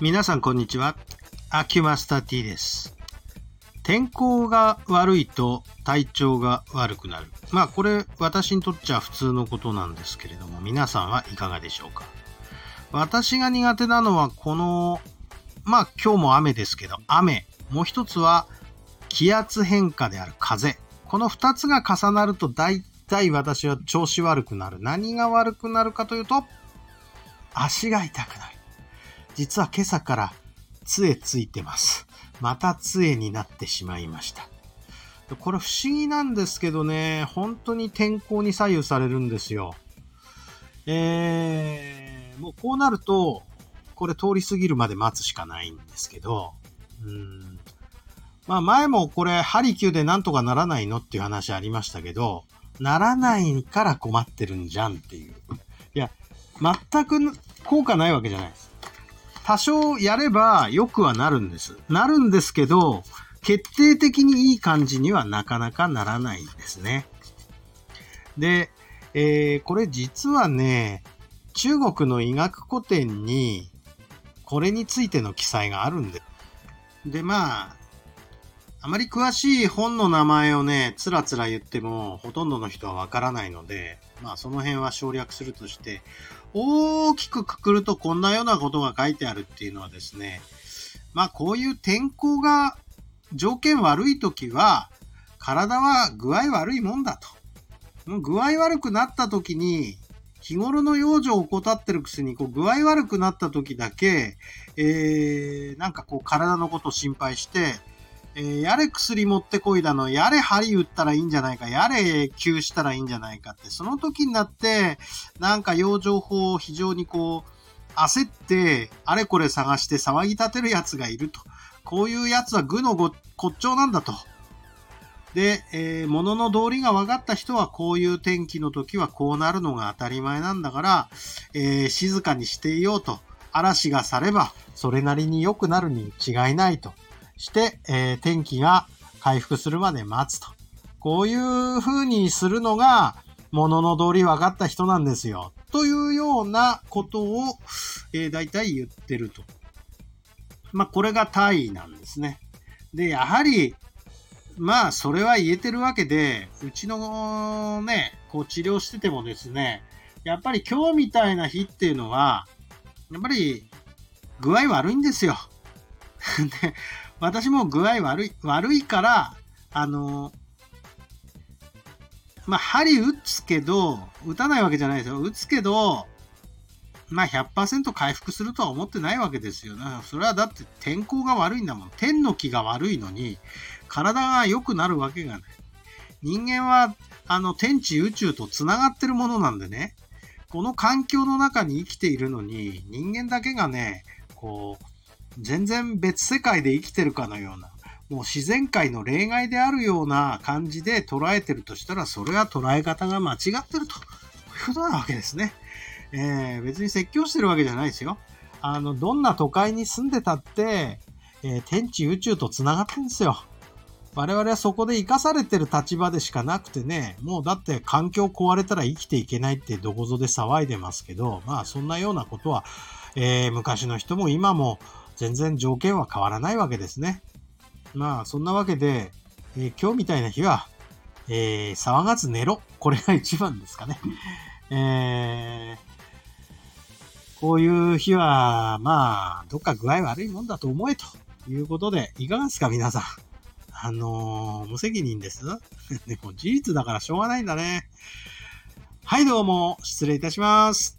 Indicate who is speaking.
Speaker 1: 皆さんこんにちは。アキュマスター T です。天候が悪いと体調が悪くなる。まあこれ私にとっちゃ普通のことなんですけれども皆さんはいかがでしょうか私が苦手なのはこの、まあ今日も雨ですけど雨。もう一つは気圧変化である風。この二つが重なると大体私は調子悪くなる。何が悪くなるかというと足が痛くなる。実は今朝から杖ついてます。また杖になってしまいました。これ不思議なんですけどね、本当に天候に左右されるんですよ。えー、もうこうなると、これ通り過ぎるまで待つしかないんですけど、うんまあ前もこれハリキューでなんとかならないのっていう話ありましたけど、ならないから困ってるんじゃんっていう。いや、全く効果ないわけじゃないです。多少やれば良くはなるんです。なるんですけど、決定的にいい感じにはなかなかならないんですね。で、えー、これ実はね、中国の医学古典にこれについての記載があるんで。で、まあ、あまり詳しい本の名前をね、つらつら言ってもほとんどの人はわからないので、まあその辺は省略するとして、大きくくくるとこんなようなことが書いてあるっていうのはですね、まあこういう天候が条件悪い時は、体は具合悪いもんだと。具合悪くなった時に、日頃の養生を怠ってるくせに、こう具合悪くなった時だけ、えー、なんかこう体のことを心配して、えー、やれ薬持ってこいだの、やれ針打ったらいいんじゃないか、やれ急したらいいんじゃないかって、その時になって、なんか養生法を非常にこう、焦って、あれこれ探して騒ぎ立てる奴がいると。こういう奴は愚の骨頂なんだと。で、えー、物の道理が分かった人はこういう天気の時はこうなるのが当たり前なんだから、えー、静かにしていようと。嵐が去ればそれなりに良くなるに違いないと。して、えー、天気が回復するまで待つと。こういう風にするのが物の道理分かった人なんですよ。というようなことを、えー、大体言ってると。まあ、これが大意なんですね。で、やはり、まあ、それは言えてるわけで、うちのね、こう治療しててもですね、やっぱり今日みたいな日っていうのは、やっぱり具合悪いんですよ。で、私も具合悪い、悪いから、あの、まあ、針打つけど、打たないわけじゃないですよ。打つけど、まあ100%回復するとは思ってないわけですよ。それはだって天候が悪いんだもん。天の気が悪いのに、体が良くなるわけがない。人間は、あの、天地宇宙と繋がってるものなんでね、この環境の中に生きているのに、人間だけがね、こう、全然別世界で生きてるかのような、もう自然界の例外であるような感じで捉えてるとしたら、それは捉え方が間違ってると。いうことなわけですね。えー、別に説教してるわけじゃないですよ。あの、どんな都会に住んでたって、えー、天地宇宙と繋がってるんですよ。我々はそこで生かされてる立場でしかなくてね、もうだって環境壊れたら生きていけないってどこぞで騒いでますけど、まあそんなようなことは、えー、昔の人も今も全然条件は変わらないわけですね。まあそんなわけで、え今日みたいな日は、え騒がず寝ろ。これが一番ですかね。えーこういう日は、まあ、どっか具合悪いもんだと思えということで、いかがですか、皆さん。あのー、無責任です。でも事実だからしょうがないんだね。はい、どうも、失礼いたします。